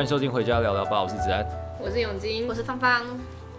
欢迎收听《回家聊聊吧》，我是子安，我是永金，我是芳芳。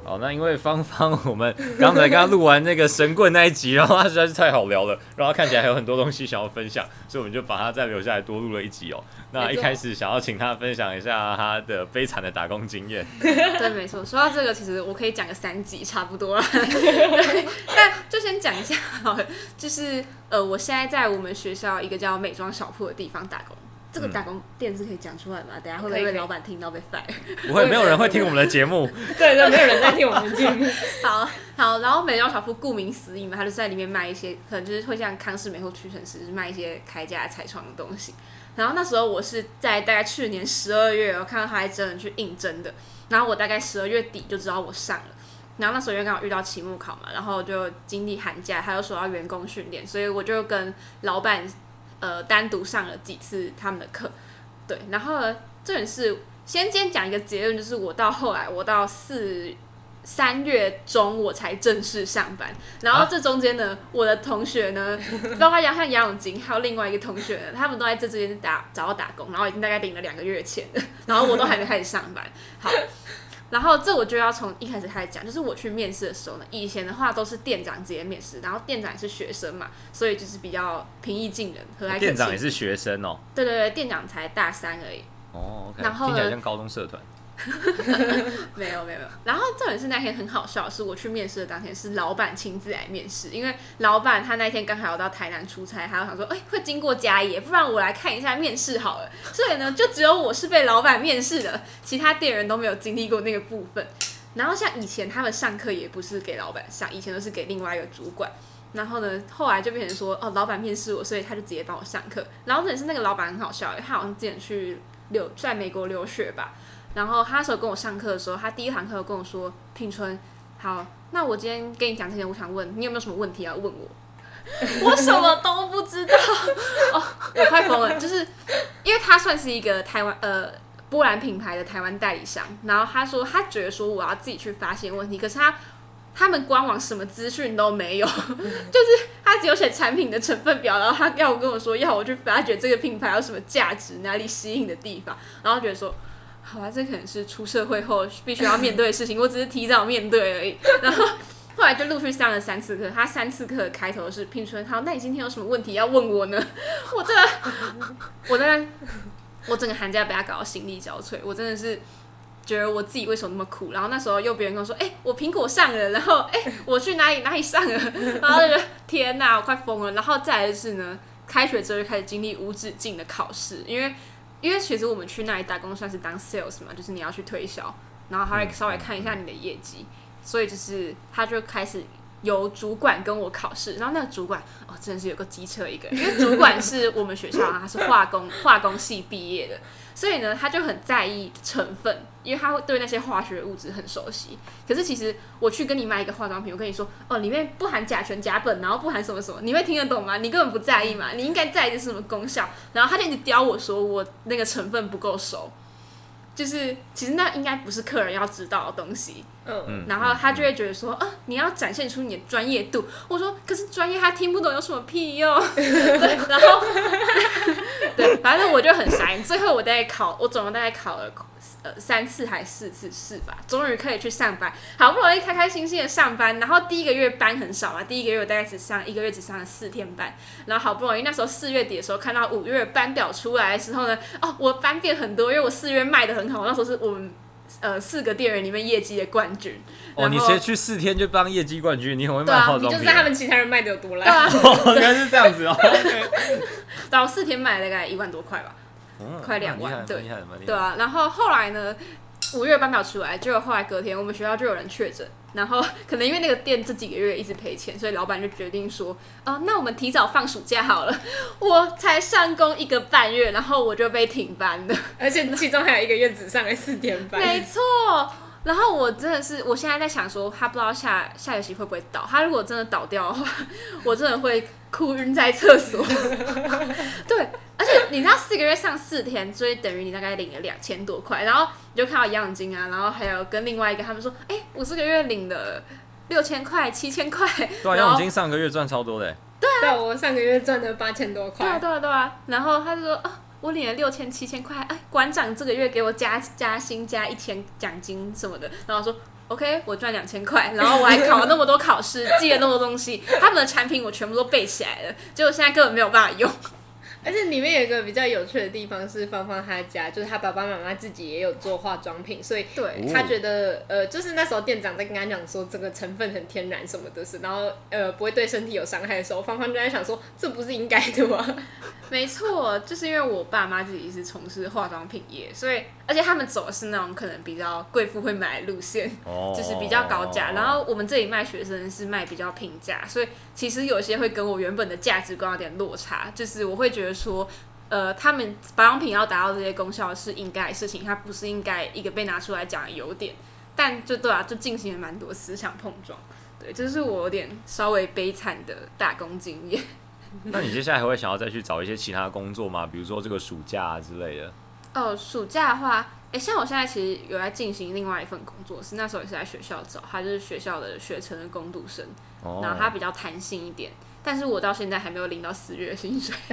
好，那因为芳芳，我们刚才刚录完那个神棍那一集，然后他实在是太好聊了，然后看起来还有很多东西想要分享，所以我们就把他再留下来多录了一集哦。那一开始想要请他分享一下他的悲惨的打工经验。对，没错。说到这个，其实我可以讲个三集差不多了。就先讲一下好了，就是呃，我现在在我们学校一个叫美妆小铺的地方打工。这个打工店是可以讲出来吗？等下会不会被老板听到被 fire？不会，没有人会听我们的节目。对对，没有人在听我们的节目。好好，然后美妆小铺顾名思义嘛，他就在里面卖一些，可能就是会像康氏美或屈臣氏卖一些开架彩妆的东西。然后那时候我是在大概去年十二月，我看到他还真的去应征的。然后我大概十二月底就知道我上了。然后那时候因为刚好遇到期末考嘛，然后就经历寒假，他又说要员工训练，所以我就跟老板。呃，单独上了几次他们的课，对，然后呢，这也是先先讲一个结论，就是我到后来，我到四三月中我才正式上班，然后这中间呢，我的同学呢，包括杨像杨永金，还有另外一个同学，他们都在这之间打找到打工，然后已经大概领了两个月钱，然后我都还没开始上班，好。然后这我就要从一开始开始讲，就是我去面试的时候呢，以前的话都是店长直接面试，然后店长也是学生嘛，所以就是比较平易近人，和蔼可亲。店长也是学生哦。对对对，店长才大三而已。哦，okay, 然后听起来像高中社团。没有没有没有，然后重点是那天很好笑，是我去面试的当天是老板亲自来面试，因为老板他那天刚好要到台南出差，还有想说，哎，会经过嘉义，不然我来看一下面试好了。所以呢，就只有我是被老板面试的，其他店员都没有经历过那个部分。然后像以前他们上课也不是给老板上，以前都是给另外一个主管。然后呢，后来就变成说，哦，老板面试我，所以他就直接帮我上课。然后重点是那个老板很好笑，他好像之前去留在美国留学吧。然后他那时候跟我上课的时候，他第一堂课跟我说：“品春，好，那我今天跟你讲之前，我想问你有没有什么问题要问我？” 我什么都不知道哦，我快疯了，就是因为他算是一个台湾呃波兰品牌的台湾代理商，然后他说他觉得说我要自己去发现问题，可是他他们官网什么资讯都没有，就是他只有写产品的成分表，然后他要我跟我说要我去发掘这个品牌有什么价值，哪里吸引的地方，然后觉得说。好吧，这可能是出社会后必须要面对的事情，我只是提早面对而已。然后后来就陆续上了三次课，他三次课的开头是聘春，好，那你今天有什么问题要问我呢？我这，我在，我整个寒假被他搞到心力交瘁，我真的是觉得我自己为什么那么苦。然后那时候又别人跟我说，哎、我苹果上了，然后哎、我去哪里哪里上了，然后就觉得天哪，我快疯了。然后再来是呢，开学之后就开始经历无止境的考试，因为。因为其实我们去那里打工算是当 sales 嘛，就是你要去推销，然后他会稍微看一下你的业绩，所以就是他就开始由主管跟我考试，然后那个主管哦真的是有个机车一个人，因为主管是我们学校，他是化工化工系毕业的。所以呢，他就很在意成分，因为他会对那些化学物质很熟悉。可是其实我去跟你买一个化妆品，我跟你说哦，里面不含甲醛、甲苯，然后不含什么什么，你会听得懂吗？你根本不在意嘛，你应该在意的是什么功效？然后他就一直刁我说我那个成分不够熟。就是其实那应该不是客人要知道的东西，嗯，然后他就会觉得说，啊，你要展现出你的专业度。我说，可是专业他听不懂有什么屁用？对，然后 对，反正我就很傻眼。最后我大概考，我总共大概考了呃三次还是四次试吧，终于可以去上班，好不容易开开心心的上班。然后第一个月班很少嘛，第一个月我大概只上一个月只上了四天班，然后好不容易那时候四月底的时候看到五月班表出来的时候呢，哦，我班变很多，因为我四月卖的很。很好，那时候是我们呃四个店员里面业绩的冠军。哦，你先去四天就当业绩冠军，你很会卖化妆品。你就知道他们其他人卖的有多烂。对啊，原来是这样子哦。然后四天卖了大概一万多块吧，嗯、快两万，对，对啊。然后后来呢，五月班表出来，结果后来隔天我们学校就有人确诊。然后 可能因为那个店这几个月一直赔钱，所以老板就决定说，哦，那我们提早放暑假好了。我才上工一个半月，然后我就被停班了，而且其中还有一个月只上了 四天班。没错。然后我真的是，我现在在想说，他不知道下下学期会不会倒。他如果真的倒掉的话，我真的会哭晕在厕所。对。而且你知道四个月上四天，所以等于你大概领了两千多块，然后你就看到杨永金啊，然后还有跟另外一个他们说，哎、欸，我四个月领了六千块、七千块。对啊，杨永金上个月赚超多的。对啊，对，我上个月赚了八千多块。对啊，对啊，对啊。然后他就说，哦，我领了六千七千块，哎，馆长这个月给我加加薪加一千奖金什么的，然后说 OK，我赚两千块，然后我还考了那么多考试，记了那么多东西，他们的产品我全部都背起来了，结果现在根本没有办法用。而且里面有一个比较有趣的地方是，芳芳她家就是她爸爸妈妈自己也有做化妆品，所以对她觉得呃，就是那时候店长在跟她讲说这个成分很天然什么的是，然后呃不会对身体有伤害的时候，芳芳就在想说这不是应该的吗？没错，就是因为我爸妈自己是从事化妆品业，所以而且他们走的是那种可能比较贵妇会买的路线，就是比较高价，然后我们这里卖学生是卖比较平价，所以其实有些会跟我原本的价值观有点落差，就是我会觉得。说，呃，他们保养品要达到这些功效是应该的事情，它不是应该一个被拿出来讲的优点。但就对啊，就进行了蛮多思想碰撞。对，这是我有点稍微悲惨的打工经验。那你接下来还会想要再去找一些其他工作吗？比如说这个暑假啊之类的？哦，暑假的话，哎，像我现在其实有在进行另外一份工作，是那时候也是在学校找，他就是学校的学成的工读生，哦、然后他比较弹性一点。但是我到现在还没有领到四月薪水，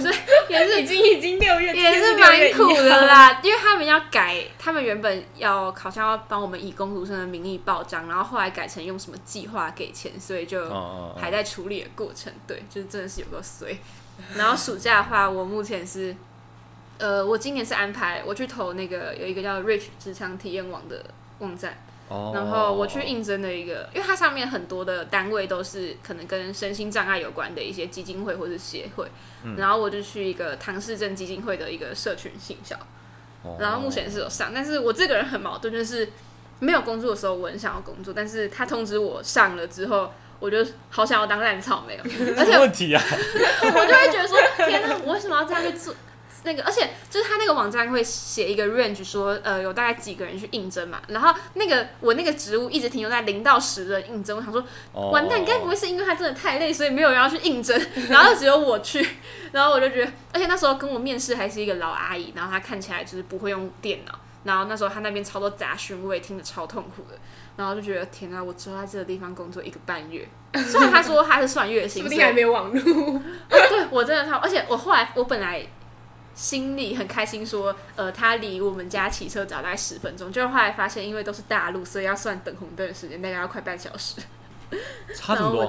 所以也是已经已经六月，也是蛮苦的啦。因为他们要改，他们原本要好像要帮我们以工读生的名义报账，然后后来改成用什么计划给钱，所以就还在处理的过程。对，就是真的是有个衰。然后暑假的话，我目前是，呃，我今年是安排我去投那个有一个叫 Rich 职场体验网的网站。然后我去应征的一个，因为它上面很多的单位都是可能跟身心障碍有关的一些基金会或者协会，然后我就去一个唐氏症基金会的一个社群行销，然后目前是有上，但是我这个人很矛盾，就是没有工作的时候我很想要工作，但是他通知我上了之后，我就好想要当烂草莓，而且问题啊，我就会觉得说，天哪，我为什么要这样去做？那个，而且就是他那个网站会写一个 range，说呃有大概几个人去应征嘛，然后那个我那个职务一直停留在零到十的应征，我想说完蛋，该不会是因为他真的太累，所以没有人要去应征，然后只有我去，然后我就觉得，而且那时候跟我面试还是一个老阿姨，然后她看起来就是不会用电脑，然后那时候她那边超多杂讯，我也听得超痛苦的，然后就觉得天啊，我只在这个地方工作一个半月，虽然他说他是算月薪，说不定还没有网络，对我真的超，而且我后来我本来。心里很开心，说，呃，他离我们家骑车只要大概十分钟，就后来发现，因为都是大路，所以要算等红灯的时间，大概要快半小时。差 不多。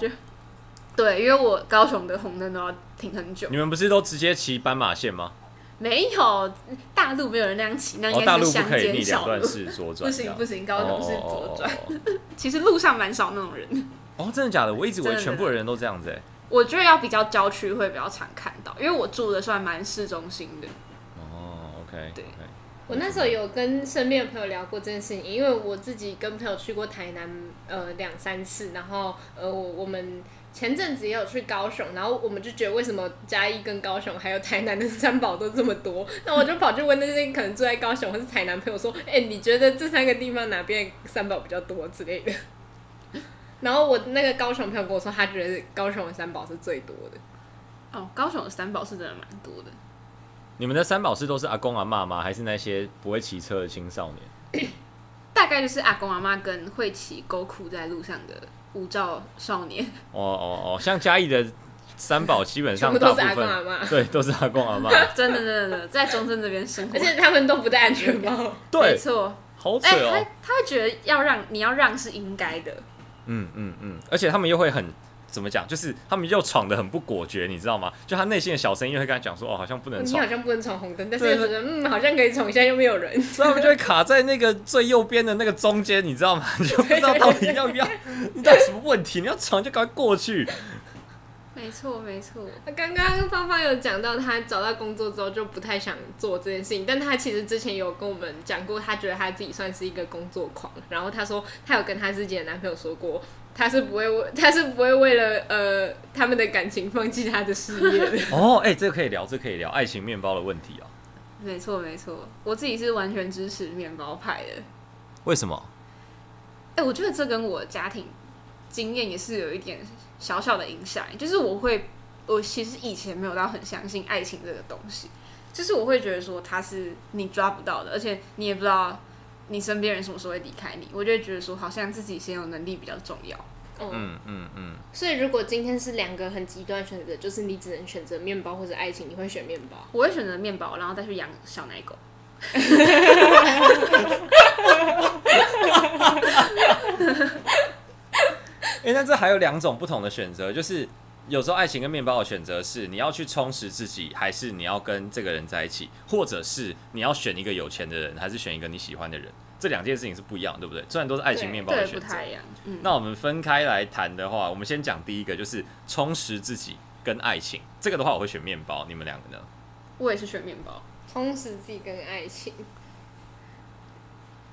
对，因为我高雄的红灯都要停很久。你们不是都直接骑斑马线吗？没有，大路没有人那样骑，那应该是乡间小路。哦、大路不可以逆两段式左转。不行不行，高雄是左转。其实路上蛮少那种人。哦，真的假的？我一直以为全部的人都这样子哎。我觉得要比较郊区会比较常看到，因为我住的算蛮市中心的。哦，OK，对。我那时候有跟身边的朋友聊过这件事情，因为我自己跟朋友去过台南呃两三次，然后呃我我们前阵子也有去高雄，然后我们就觉得为什么嘉义跟高雄还有台南的三宝都这么多？那我就跑去问那些可能住在高雄或是台南朋友说，哎、欸，你觉得这三个地方哪边三宝比较多之类的？然后我那个高雄朋友跟我说，他觉得高雄的三宝是最多的。哦，高雄的三宝是真的蛮多的。你们的三宝是都是阿公阿妈吗？还是那些不会骑车的青少年？大概就是阿公阿妈跟会骑 GoCo 在路上的无照少年。哦哦哦，像嘉义的三宝基本上大部分都是阿公阿妈，对，都是阿公阿妈。真的真的在中正这边生活，而且他们都不戴安全帽。对，没错。好扯哦。他他会觉得要让你要让是应该的。嗯嗯嗯，而且他们又会很怎么讲，就是他们又闯的很不果决，你知道吗？就他内心的小声音会跟他讲说，哦，好像不能闯，你好像不能闯红灯，但是又觉得嗯，好像可以闯一下，又没有人，所以他们就会卡在那个最右边的那个中间，你知道吗？你 就不知道到底要不要，你到底什么问题？你要闯就赶快过去。没错没错，刚刚芳芳有讲到，她找到工作之后就不太想做这件事情，但她其实之前有跟我们讲过，她觉得她自己算是一个工作狂。然后她说，她有跟她自己的男朋友说过，她是不会为 他是不会为了呃他们的感情放弃他的事业的。哦，哎、欸，这个可以聊，这个、可以聊爱情面包的问题啊。没错没错，我自己是完全支持面包派的。为什么？哎、欸，我觉得这跟我家庭经验也是有一点。小小的影响，就是我会，我其实以前没有到很相信爱情这个东西，就是我会觉得说它是你抓不到的，而且你也不知道你身边人什么时候会离开你，我就会觉得说好像自己先有能力比较重要。嗯嗯嗯嗯。所以如果今天是两个很极端选择，就是你只能选择面包或者爱情，你会选面包？我会选择面包，然后再去养小奶狗。哎，那这还有两种不同的选择，就是有时候爱情跟面包的选择是你要去充实自己，还是你要跟这个人在一起，或者是你要选一个有钱的人，还是选一个你喜欢的人？这两件事情是不一样，对不对？虽然都是爱情面包的选择。嗯，那我们分开来谈的话，我们先讲第一个，就是充实自己跟爱情。这个的话，我会选面包。你们两个呢？我也是选面包，充实自己跟爱情。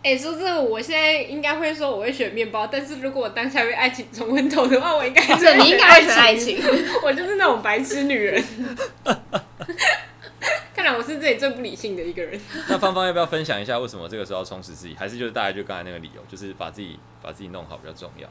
哎、欸，说这个，我现在应该会说我会选面包，但是如果我当下被爱情冲昏头的话，我应该是你应该会选爱情。我就是那种白痴女人。看来我是这里最不理性的一个人。那芳芳要不要分享一下为什么这个时候要充实自己？还是就是大概就刚才那个理由，就是把自己把自己弄好比较重要？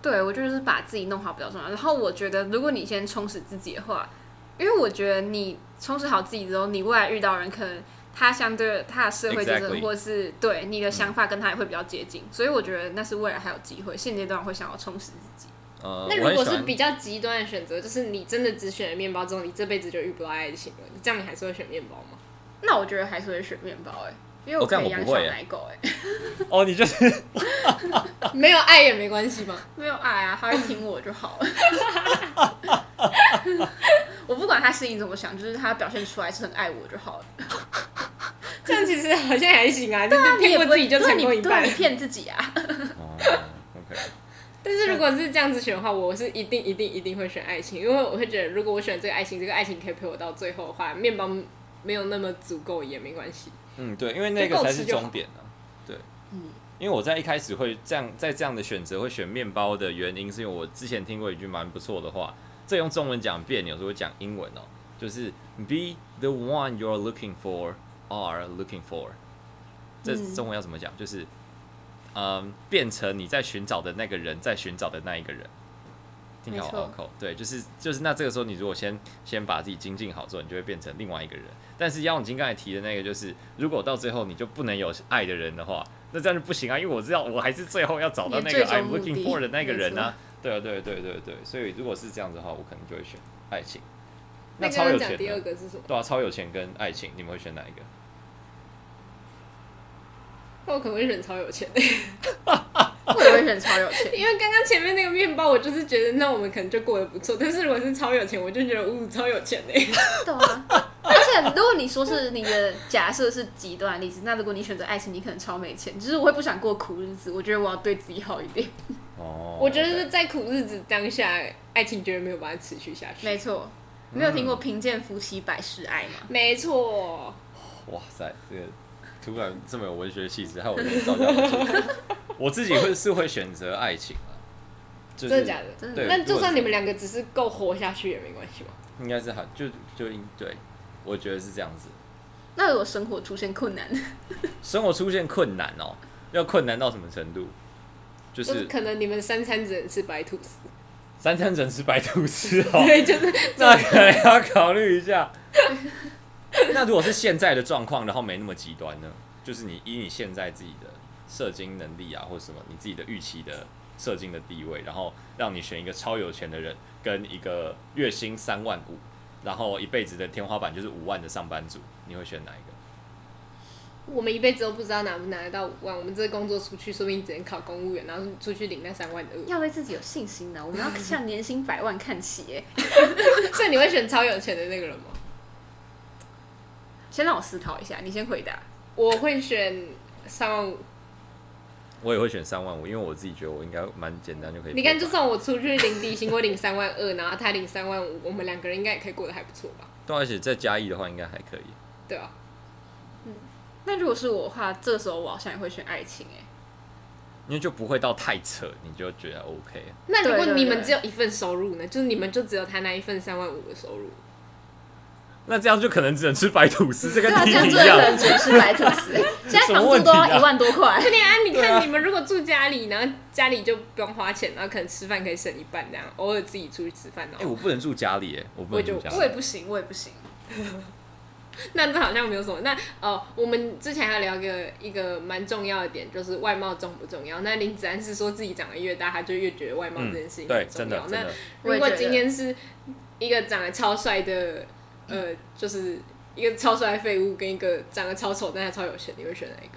对，我就是把自己弄好比较重要。然后我觉得，如果你先充实自己的话，因为我觉得你充实好自己之后，你未来遇到人可能他相对他的社会阶层或是对你的想法跟他也会比较接近，所以我觉得那是未来还有机会。现阶段会想要充实自己。呃，那如果是比较极端的选择，就是你真的只选了面包之后，你这辈子就遇不到爱情了，你这样你还是会选面包吗？那我觉得还是会选面包哎、欸，因为我可以养小奶狗哎、欸。哦，你就是 没有爱也没关系吗？没有爱啊，他会听我就好了。我不管他心里怎么想，就是他表现出来是很爱我就好了。其实好像还行啊，对啊，你骗过自己就成功一半，你骗自己啊。哦，OK。但是如果是这样子选的话，我是一定一定一定会选爱情，因为我会觉得，如果我选这个爱情，这个爱情可以陪我到最后的话，面包没有那么足够也没关系。嗯，对，因为那个才是终点啊。对，嗯，因为我在一开始会这样，在这样的选择会选面包的原因，是因为我之前听过一句蛮不错的话，这用中文讲别扭，有时候讲英文哦，就是 Be the one you're looking for, are looking for。这中文要怎么讲？就是。嗯，变成你在寻找的那个人，在寻找的那一个人，听起来好拗口。对，就是就是，那这个时候你如果先先把自己精进好之后，你就会变成另外一个人。但是杨永金刚才提的那个，就是如果到最后你就不能有爱的人的话，那这样就不行啊，因为我知道我还是最后要找到那个 I'm looking for 的那个人啊。对啊，对对对对，所以如果是这样子的话，我可能就会选爱情。那超有钱，第二个是什么？对啊，超有钱跟爱情，你们会选哪一个？那我可能会选超有钱的，我也会选超有钱，因为刚刚前面那个面包，我就是觉得那我们可能就过得不错。但是如果是超有钱，我就觉得呜超有钱的。对啊，而且如果你说是你的假设是极端例子，那如果你选择爱情，你可能超没钱。就是我会不想过苦日子，我觉得我要对自己好一点。哦，我觉得是在苦日子当下，爱情绝对没有办法持续下去。没错，没有听过贫贱夫妻百事哀吗？没错。哇塞，这个。突然这么有文学气质，还有人造假。我自己会是会选择爱情啊，就是、真的假的？真的，那就算你们两个只是够活下去也没关系吧？应该是好，就就应对，我觉得是这样子。那如果生活出现困难，生活出现困难哦，要困难到什么程度？就是可能你们三餐只能吃白吐司，三餐只能吃白吐司哦，对，就是 那可能要考虑一下。那如果是现在的状况，然后没那么极端呢？就是你以你现在自己的射精能力啊，或什么你自己的预期的射精的地位，然后让你选一个超有钱的人，跟一个月薪三万五，然后一辈子的天花板就是五万的上班族，你会选哪一个？我们一辈子都不知道拿不拿得到五万，我们这个工作出去，说不定只能考公务员，然后出去领那三万二。要对自己有信心呢，我们要向年薪百万看齐耶。所以你会选超有钱的那个人吗？先让我思考一下，你先回答。我会选三万五。我也会选三万五，因为我自己觉得我应该蛮简单就可以。你看，就算我出去领底薪，我领三万二，然后他领三万五，我们两个人应该也可以过得还不错吧？对，而且再加一的话，应该还可以。对啊。嗯，那如果是我的话，这个时候我好像也会选爱情哎，因为就不会到太扯，你就觉得 OK。那如果你们只有一份收入呢？就是你们就只有他那一份三万五的收入。那这样就可能只能吃白吐司，这个弟弟一样。这样可能只能吃白吐司。现在房租都要一万多块。对啊，你看你们如果住家里，然后家里就不用花钱，然后可能吃饭可以省一半，这样偶尔自己出去吃饭。哎、欸，我不能住家里，哎，我不能住家里。我也不行，我也不行。那这好像没有什么。那哦，我们之前还聊个一个蛮重要的点，就是外貌重不重要？那林子安是说自己长得越大，他就越觉得外貌这件事情很重要。嗯、对，真的。那如果今天是一个长得超帅的，呃，就是一个超帅的废物，跟一个长得超丑但他超有钱，你会选哪一个？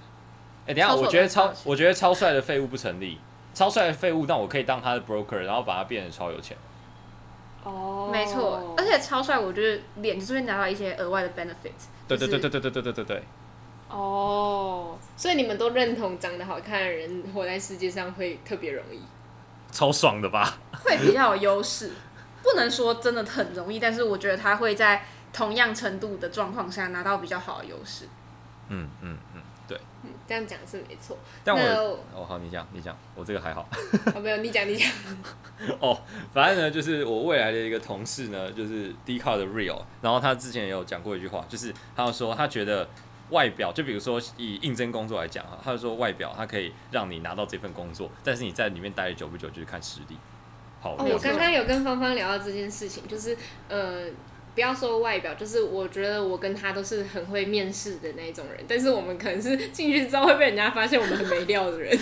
哎、欸，等一下，我觉得超，我觉得超帅的废物不成立。超帅的废物，但我可以当他的 broker，然后把他变成超有钱。哦，oh. 没错，而且超帅，我觉得脸就是会拿到一些额外的 benefit。对对对对对对对对对对。哦，oh, 所以你们都认同长得好看的人活在世界上会特别容易？超爽的吧？会比较有优势，不能说真的很容易，但是我觉得他会在同样程度的状况下拿到比较好的优势。嗯嗯嗯。对，嗯，这样讲是没错。但我哦，好，你讲，你讲，我这个还好。哦，没有，你讲，你讲。哦，反正呢，就是我未来的一个同事呢，就是 Dcard 的 Real，然后他之前也有讲过一句话，就是他说他觉得外表，就比如说以应征工作来讲哈，他就说外表他可以让你拿到这份工作，但是你在里面待久不久就是看实力。好，哦，我刚刚有跟芳芳聊到这件事情，就是呃。不要说外表，就是我觉得我跟他都是很会面试的那种人，但是我们可能是进去之后会被人家发现我们很没料的人。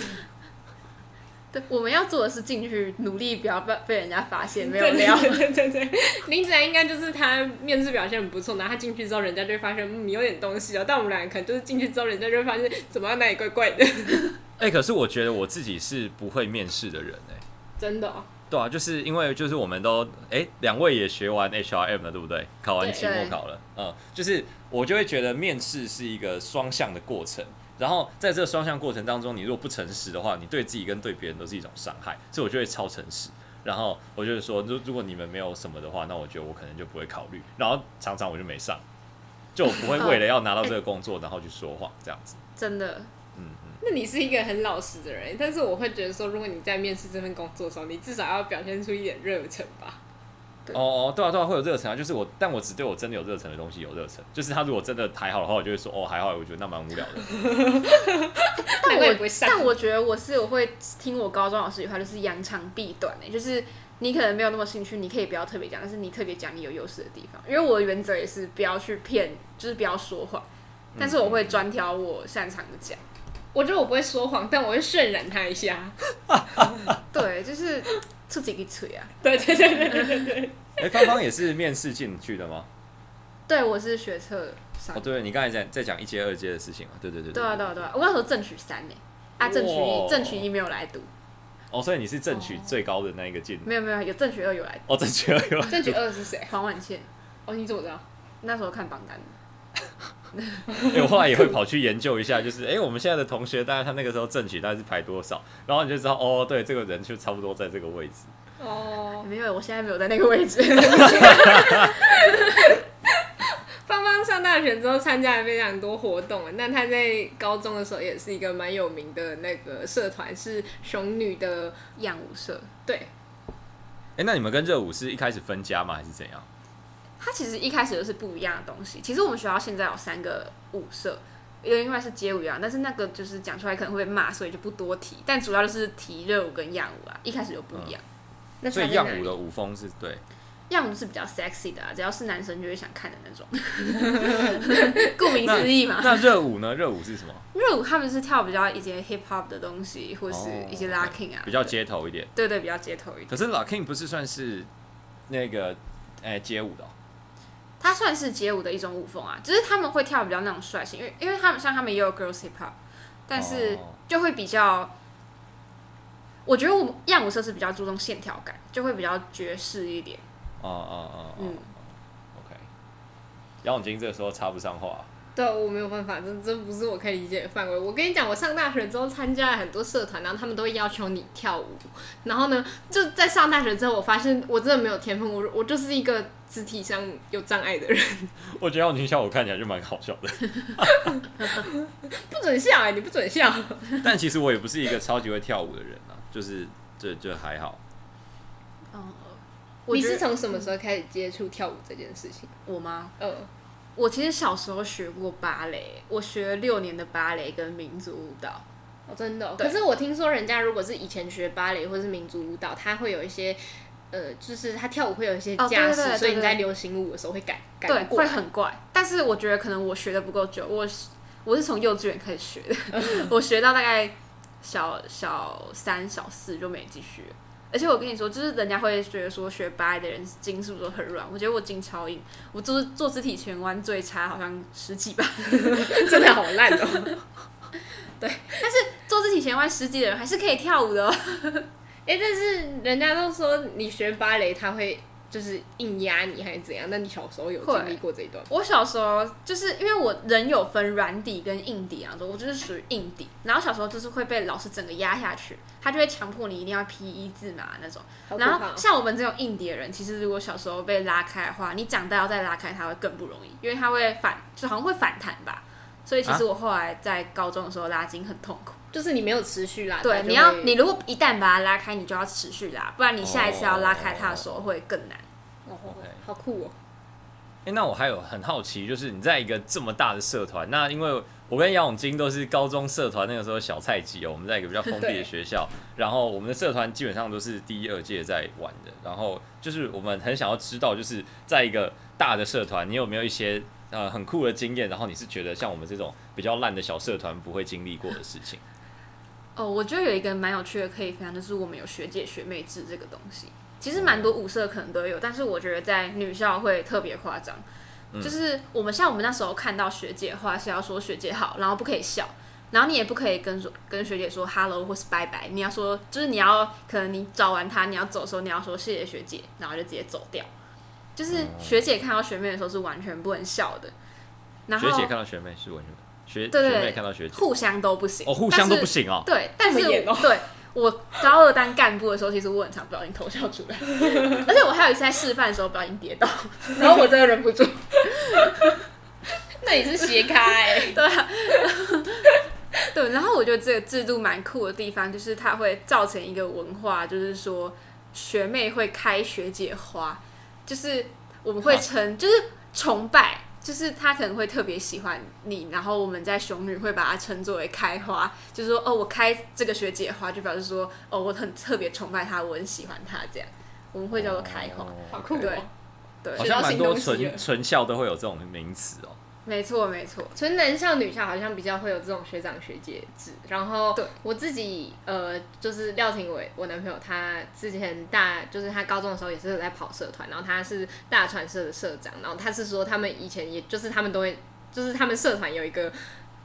对，我们要做的是进去努力，不要被被人家发现没有料。对对对对，林子然应该就是他面试表现很不错，然后他进去之后，人家就会发现嗯，你有点东西哦。但我们俩可能就是进去之后，人家就会发现怎么样哪里怪怪的。哎、欸，可是我觉得我自己是不会面试的人哎、欸，真的、哦。对啊，就是因为就是我们都哎，两位也学完 HRM 了，对不对？考完期末考了，嗯，就是我就会觉得面试是一个双向的过程，然后在这个双向过程当中，你如果不诚实的话，你对自己跟对别人都是一种伤害，所以我就会超诚实。然后我就是说，如如果你们没有什么的话，那我觉得我可能就不会考虑。然后常常我就没上，就我不会为了要拿到这个工作，然后去说谎这样子。真的。那你是一个很老实的人，但是我会觉得说，如果你在面试这份工作的时候，你至少要表现出一点热忱吧。哦哦，对啊对啊，会有热忱啊，就是我，但我只对我真的有热忱的东西有热忱。就是他如果真的还好的话，我就会说哦还好，我觉得那蛮无聊的。但我不但我觉得我是我会听我高中老师一句话，就是扬长避短诶，就是你可能没有那么兴趣，你可以不要特别讲，但是你特别讲你有优势的地方。因为我的原则也是不要去骗，就是不要说谎，但是我会专挑我擅长的讲。我觉得我不会说谎，但我会渲染他一下。对，就是出几个嘴啊！对对对对对对。哎、欸，芳芳也是面试进去的吗？对，我是学测上。哦，对，你刚才在在讲一阶、二阶的事情嘛？对对对，对。对啊，对啊，对啊！我那时候正取三呢，啊，正取一，正取一没有来读。哦，所以你是正取最高的那一个进？没有没有，有正取二有来读。哦，正取二有来读。正取二是谁？黄婉倩。哦，你怎么知道？那时候看榜单。我后来也会跑去研究一下，就是哎、欸，我们现在的同学，大概他那个时候正取大概是排多少，然后你就知道哦，对，这个人就差不多在这个位置。哦，没有，我现在没有在那个位置。芳芳上大学之后参加了非常多活动，那他在高中的时候也是一个蛮有名的那个社团，是熊女的漾舞社。对。哎、欸，那你们跟热舞是一开始分家吗，还是怎样？它其实一开始就是不一样的东西。其实我们学校现在有三个舞社，因为另外是街舞一样，但是那个就是讲出来可能会被骂，所以就不多提。但主要就是提热舞跟样舞啊，一开始就不一样。所以样舞的舞风是对，样舞是比较 sexy 的啊，只要是男生就会想看的那种。顾名思义嘛。那热舞呢？热舞是什么？热舞他们是跳比较一些 hip hop 的东西，或是一些 locking 啊，比较街头一点。对，对对，比较街头一点。可是 locking 不是算是那个诶、欸、街舞的、喔？它算是街舞的一种舞风啊，只、就是他们会跳比较那种帅性，因为因为他们像他们也有 girls hip hop，但是就会比较，哦、我觉得我们样舞社是比较注重线条感，就会比较爵士一点。哦哦哦，嗯，OK，杨永金这个时候插不上话。对，我没有办法，这这不是我可以理解的范围。我跟你讲，我上大学之后参加了很多社团，然后他们都会要求你跳舞。然后呢，就在上大学之后，我发现我真的没有天分，我我就是一个肢体上有障碍的人。我觉得杨永金笑我看起来就蛮好笑的。不准笑哎、欸，你不准笑。但其实我也不是一个超级会跳舞的人啊，就是就就还好。你是从什么时候开始接触跳舞这件事情？我吗？嗯。我其实小时候学过芭蕾，我学了六年的芭蕾跟民族舞蹈。哦，真的哦？可是我听说人家如果是以前学芭蕾或是民族舞蹈，他会有一些，呃，就是他跳舞会有一些架势，所以你在流行舞的时候会改。对，会很怪。但是我觉得可能我学的不够久，我我是从幼稚园开始学的，我学到大概小小三、小四就没继续。而且我跟你说，就是人家会觉得说学芭蕾的人筋是不是都很软？我觉得我筋超硬，我做做肢体前弯最差好像十几吧，真的好烂哦。对，但是做肢体前弯十几的人还是可以跳舞的哦。哎、欸，但是人家都说你学芭蕾，他会。就是硬压你还是怎样？那你小时候有经历过这一段？我小时候就是因为我人有分软底跟硬底啊，我就是属于硬底。然后小时候就是会被老师整个压下去，他就会强迫你一定要 P 一字马那种。然后像我们这种硬底的人，其实如果小时候被拉开的话，你长大要再拉开，它会更不容易，因为它会反，就好像会反弹吧。所以其实我后来在高中的时候拉筋很痛苦，就是你没有持续拉。对，你要你如果一旦把它拉开，你就要持续拉，不然你下一次要拉开它的时候会更难。哦，好酷哦！哎、欸，那我还有很好奇，就是你在一个这么大的社团，那因为我跟杨永金都是高中社团那个时候小菜鸡哦，我们在一个比较封闭的学校，然后我们的社团基本上都是第一、二届在玩的，然后就是我们很想要知道，就是在一个大的社团，你有没有一些？呃，很酷的经验，然后你是觉得像我们这种比较烂的小社团不会经历过的事情？哦，我觉得有一个蛮有趣的可以分享，就是我们有学姐学妹制这个东西。其实蛮多舞社可能都有，但是我觉得在女校会特别夸张。就是我们像我们那时候看到学姐的话，是要说学姐好，然后不可以笑，然后你也不可以跟说跟学姐说 hello 或是拜拜，你要说就是你要可能你找完她，你要走的时候，你要说谢谢学姐，然后就直接走掉。就是学姐看到学妹的时候是完全不能笑的，然后学姐看到学妹是完全学对对对，学妹看到学姐互相都不行哦，互相都不行哦。对，但是我对我高二当干部的时候，其实我很常不小心偷笑出来，而且我还有一次在示范的时候不小心跌倒，然后我真的忍不住。那你是斜开、欸？对啊，对，然后我觉得这个制度蛮酷的地方，就是它会造成一个文化，就是说学妹会开学姐花。就是我们会称，就是崇拜，就是他可能会特别喜欢你，然后我们在雄女会把它称作为开花，就是说哦，我开这个学姐花，就表示说哦，我很特别崇拜她，我很喜欢她这样，我们会叫做开花，好酷，对，对，好像蛮多纯纯校都会有这种名词哦。没错没错，纯男校女校好像比较会有这种学长学姐制。然后我自己呃，就是廖廷伟，我男朋友，他之前大就是他高中的时候也是在跑社团，然后他是大传社的社长，然后他是说他们以前也就是他们都会，就是他们社团有一个，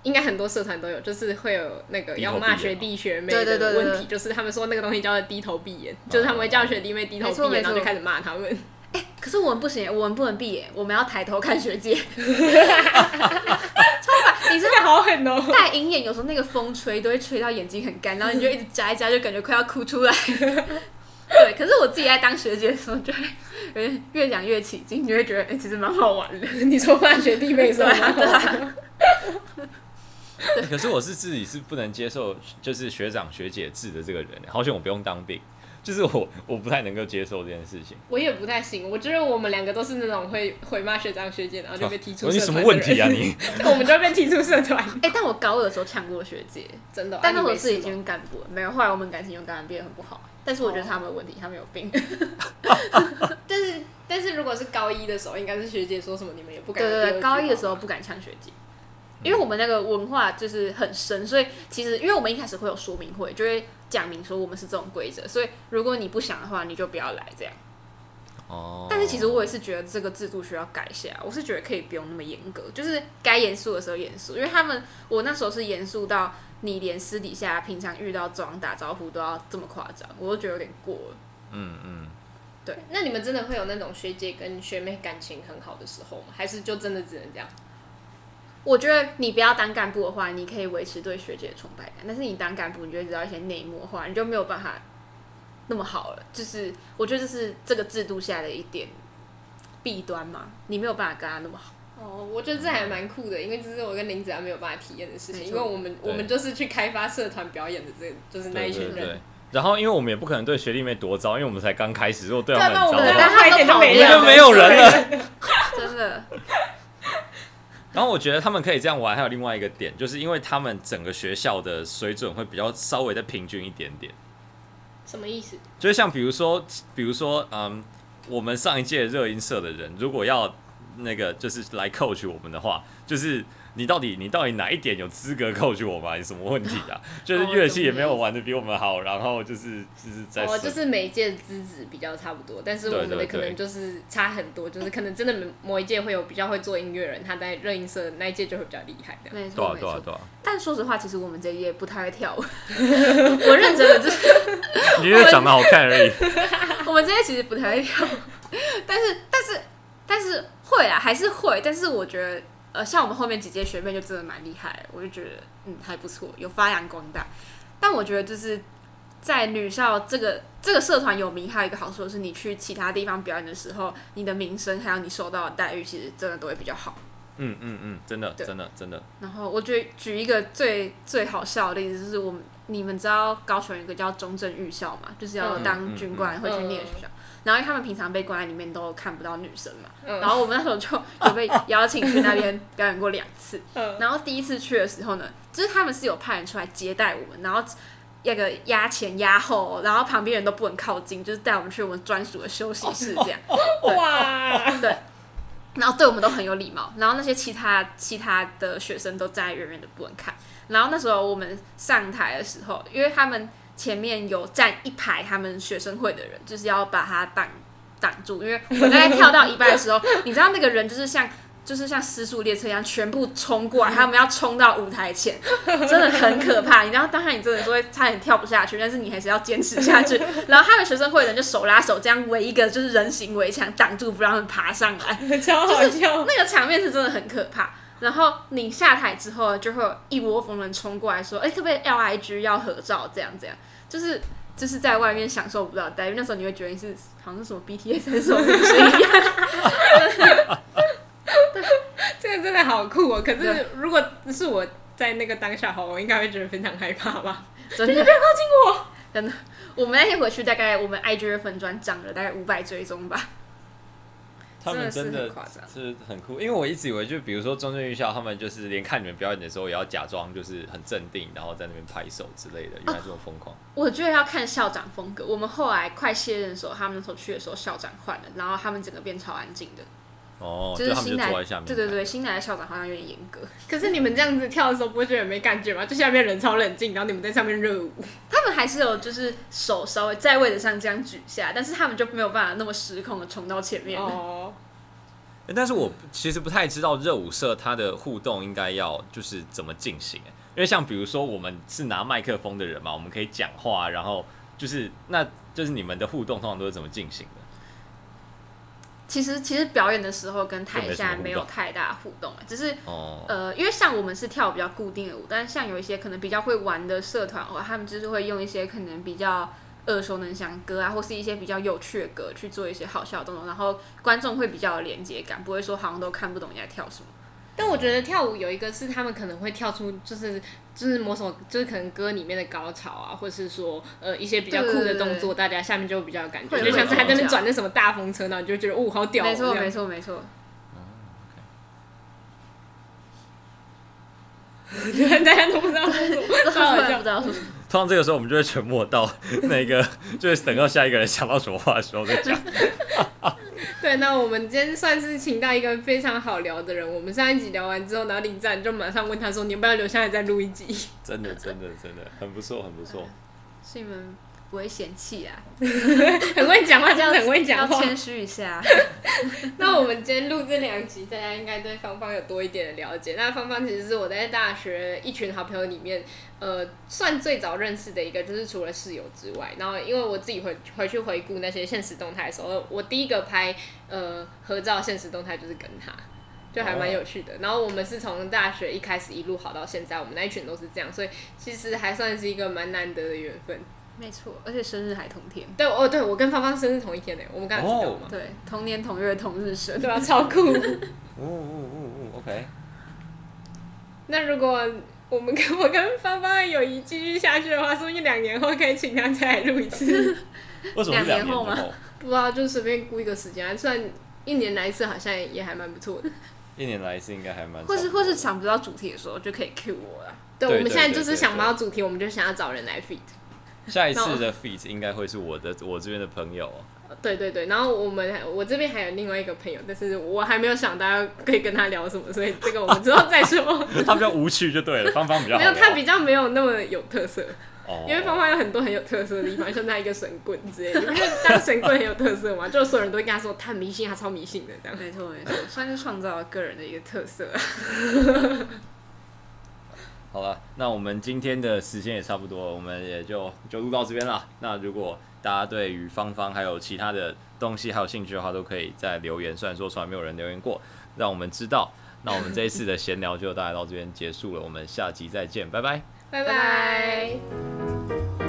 应该很多社团都有，就是会有那个要骂学弟学妹的问题，对对对对，就是他们说那个东西叫做低头闭眼，就是他们会叫学弟妹低头闭眼，然后就开始骂他们。欸、可是我们不行，我们不能闭眼，我们要抬头看学姐。超烦，你真的好狠哦！戴隐眼有时候那个风吹都会吹到眼睛很干，然后你就一直眨一眨，就感觉快要哭出来。对，可是我自己在当学姐的时候，就会越讲越起劲，你就会觉得哎、欸，其实蛮好玩的。你说骂学弟妹是吧？对啊。对，可是我是自己是不能接受，就是学长学姐制的这个人，好险我不用当兵。就是我，我不太能够接受这件事情。我也不太行，我觉得我们两个都是那种会会骂学长学姐，然后就被踢出社团。你什么问题啊你？我们就被踢出社团。哎、欸，但我高二的时候呛过学姐，真的。但那会儿是已经干部了，没有。后来我们感情又刚刚变得很不好。但是我觉得他们有问题，他们有病。但是但是如果是高一的时候，应该是学姐说什么，你们也不敢。对对对，高一的时候不敢呛学姐。因为我们那个文化就是很深，所以其实因为我们一开始会有说明会，就会讲明说我们是这种规则，所以如果你不想的话，你就不要来这样。哦。但是其实我也是觉得这个制度需要改一下，我是觉得可以不用那么严格，就是该严肃的时候严肃，因为他们我那时候是严肃到你连私底下平常遇到这种打招呼都要这么夸张，我都觉得有点过了。嗯嗯。对，那你们真的会有那种学姐跟学妹感情很好的时候吗？还是就真的只能这样？我觉得你不要当干部的话，你可以维持对学姐的崇拜感。但是你当干部，你就会知道一些内幕的话，你就没有办法那么好了。就是我觉得这是这个制度下的一点弊端嘛，你没有办法跟他那么好。哦，我觉得这还蛮酷的，因为这是我跟林子安没有办法体验的事情，因为我们我们就是去开发社团表演的，这就是那一群人。然后，因为我们也不可能对学弟妹多糟，因为我们才刚开始，如果对他们很糟的话，对，那我们一点都没就没有人了，真的。然后我觉得他们可以这样玩，还有另外一个点，就是因为他们整个学校的水准会比较稍微的平均一点点。什么意思？就是像比如说，比如说，嗯，我们上一届热音社的人，如果要那个就是来 coach 我们的话，就是。你到底你到底哪一点有资格 coach 我吗？有什么问题啊？就是乐器也没有玩的比我们好，然后就是就是在哦，就是每一届资质比较差不多，但是我们的可能就是差很多，就是可能真的某一届会有比较会做音乐人，他在热音社那一届就会比较厉害的。没错，对啊对啊对啊。但说实话，其实我们这一届不太会跳舞，我认真的就是，你觉得长得好看而已。我们这届其实不太会跳，但是但是但是会啊，还是会，但是我觉得。呃，像我们后面几届学妹就真的蛮厉害，我就觉得嗯还不错，有发扬光大。但我觉得就是在女校这个这个社团有名，还有一个好处是，你去其他地方表演的时候，你的名声还有你受到的待遇，其实真的都会比较好。嗯嗯嗯，真的真的真的。然后我觉得举一个最最好笑的例子，就是我们你们知道高雄有一个叫中正预校嘛，就是要当军官会去念学校。然后因为他们平常被关在里面都看不到女生嘛，嗯、然后我们那时候就有被邀请去那边表演过两次。嗯、然后第一次去的时候呢，就是他们是有派人出来接待我们，然后那个压前压后，然后旁边人都不能靠近，就是带我们去我们专属的休息室这样。哇，对，然后对我们都很有礼貌。然后那些其他其他的学生都站在远远的不能看。然后那时候我们上台的时候，因为他们。前面有站一排他们学生会的人，就是要把他挡挡住。因为我在跳到一半的时候，你知道那个人就是像 就是像失速列车一样，全部冲过来，他们要冲到舞台前，真的很可怕。你知道当下你真的会差点跳不下去，但是你还是要坚持下去。然后他们学生会的人就手拉手这样围一个就是人形围墙挡住，不让他们爬上来，超好笑。那个场面是真的很可怕。然后你下台之后，就会有一窝蜂人冲过来说：“哎，可不可以 LIG 要合照？这样这样，就是就是在外面享受不到待遇。那时候你会觉得你是好像是什么 BTS 还是什么明星一样。这个真的好酷哦！可是如果是我在那个当下，我应该会觉得非常害怕吧？真的，不要靠近我！真的，我们那天回去，大概我们 IG 的粉专涨了大概五百追踪吧。他们真的是很酷，因为我一直以为，就比如说中正预校，他们就是连看你们表演的时候，也要假装就是很镇定，然后在那边拍手之类的，原来这么疯狂。我觉得要看校长风格。我们后来快卸任的时候，他们那时候去的时候，校长换了，然后他们整个变超安静的。哦，就是新来，就对对对，新来的校长好像有点严格。可是你们这样子跳的时候，不会觉得没感觉吗？就下面人超冷静，然后你们在上面热舞。他们还是有就是手稍微在位置上这样举下，但是他们就没有办法那么失控的冲到前面。哦。但是我其实不太知道热舞社它的互动应该要就是怎么进行，因为像比如说我们是拿麦克风的人嘛，我们可以讲话，然后就是那就是你们的互动通常都是怎么进行的？其实其实表演的时候跟台下没有太大互动，只是哦呃，因为像我们是跳比较固定的舞，但是像有一些可能比较会玩的社团的话，他们就是会用一些可能比较。耳熟能详歌啊，或是一些比较有趣的歌去做一些好笑的动作，然后观众会比较有连接感，不会说好像都看不懂你在跳什么。但我觉得跳舞有一个是他们可能会跳出，就是就是某首就是可能歌里面的高潮啊，或是说呃一些比较酷的动作，大家下面就比较有感觉，就像是他在那边转那什么大风车呢，你就觉得哦好屌。没错没错没错。大家都不知道说什么，不知道说什么。通常这个时候我们就会沉默到那个，就是等到下一个人想到什么话的时候再讲。对，那我们今天算是请到一个非常好聊的人。我们上一集聊完之后，然后领战就马上问他说：“你要不要留下来再录一集？”真的，真的，真的很不错，很不错。是你们。不会嫌弃啊，很会讲话，这样很会讲话。要谦虚一下。那我们今天录这两集，大家应该对芳芳有多一点的了解。那芳芳其实是我在大学一群好朋友里面，呃，算最早认识的一个，就是除了室友之外。然后因为我自己回回去回顾那些现实动态的时候，我第一个拍呃合照现实动态就是跟他，就还蛮有趣的。然后我们是从大学一开始一路好到现在，我们那一群都是这样，所以其实还算是一个蛮难得的缘分。没错，而且生日还同天。对哦，对我跟芳芳生日同一天呢，我们刚才知道吗？对，同年同月同日生，对啊，超酷。哦哦哦哦，OK。那如果我们跟 我跟芳芳的友谊继续下去的话，说不定两年后可以请他再来录一次。为什么两年后吗？不知道，就随便估一个时间，算一年来一次，好像也还蛮不错的。一年来一次应该还蛮。或是或是想不到主题的时候，就可以 cue 我了。对，我们现在就是想不到主题，我们就想要找人来 fit。下一次的 feat 应该会是我的我这边的朋友。对对对，然后我们我这边还有另外一个朋友，但是我还没有想到要可以跟他聊什么，所以这个我们之后再说。他比较无趣就对了，芳芳比较好没有，他比较没有那么有特色。哦，因为芳芳有很多很有特色的地方，像他一个神棍之类的。因为当神棍很有特色嘛，就所有人都会跟他说他很迷信，他超迷信的这样。没错没错，算是创造了个人的一个特色。好了，那我们今天的时间也差不多，我们也就就录到这边了。那如果大家对于芳芳还有其他的东西还有兴趣的话，都可以在留言。虽然说从来没有人留言过，让我们知道。那我们这一次的闲聊就大概到这边结束了，我们下集再见，拜拜，拜拜。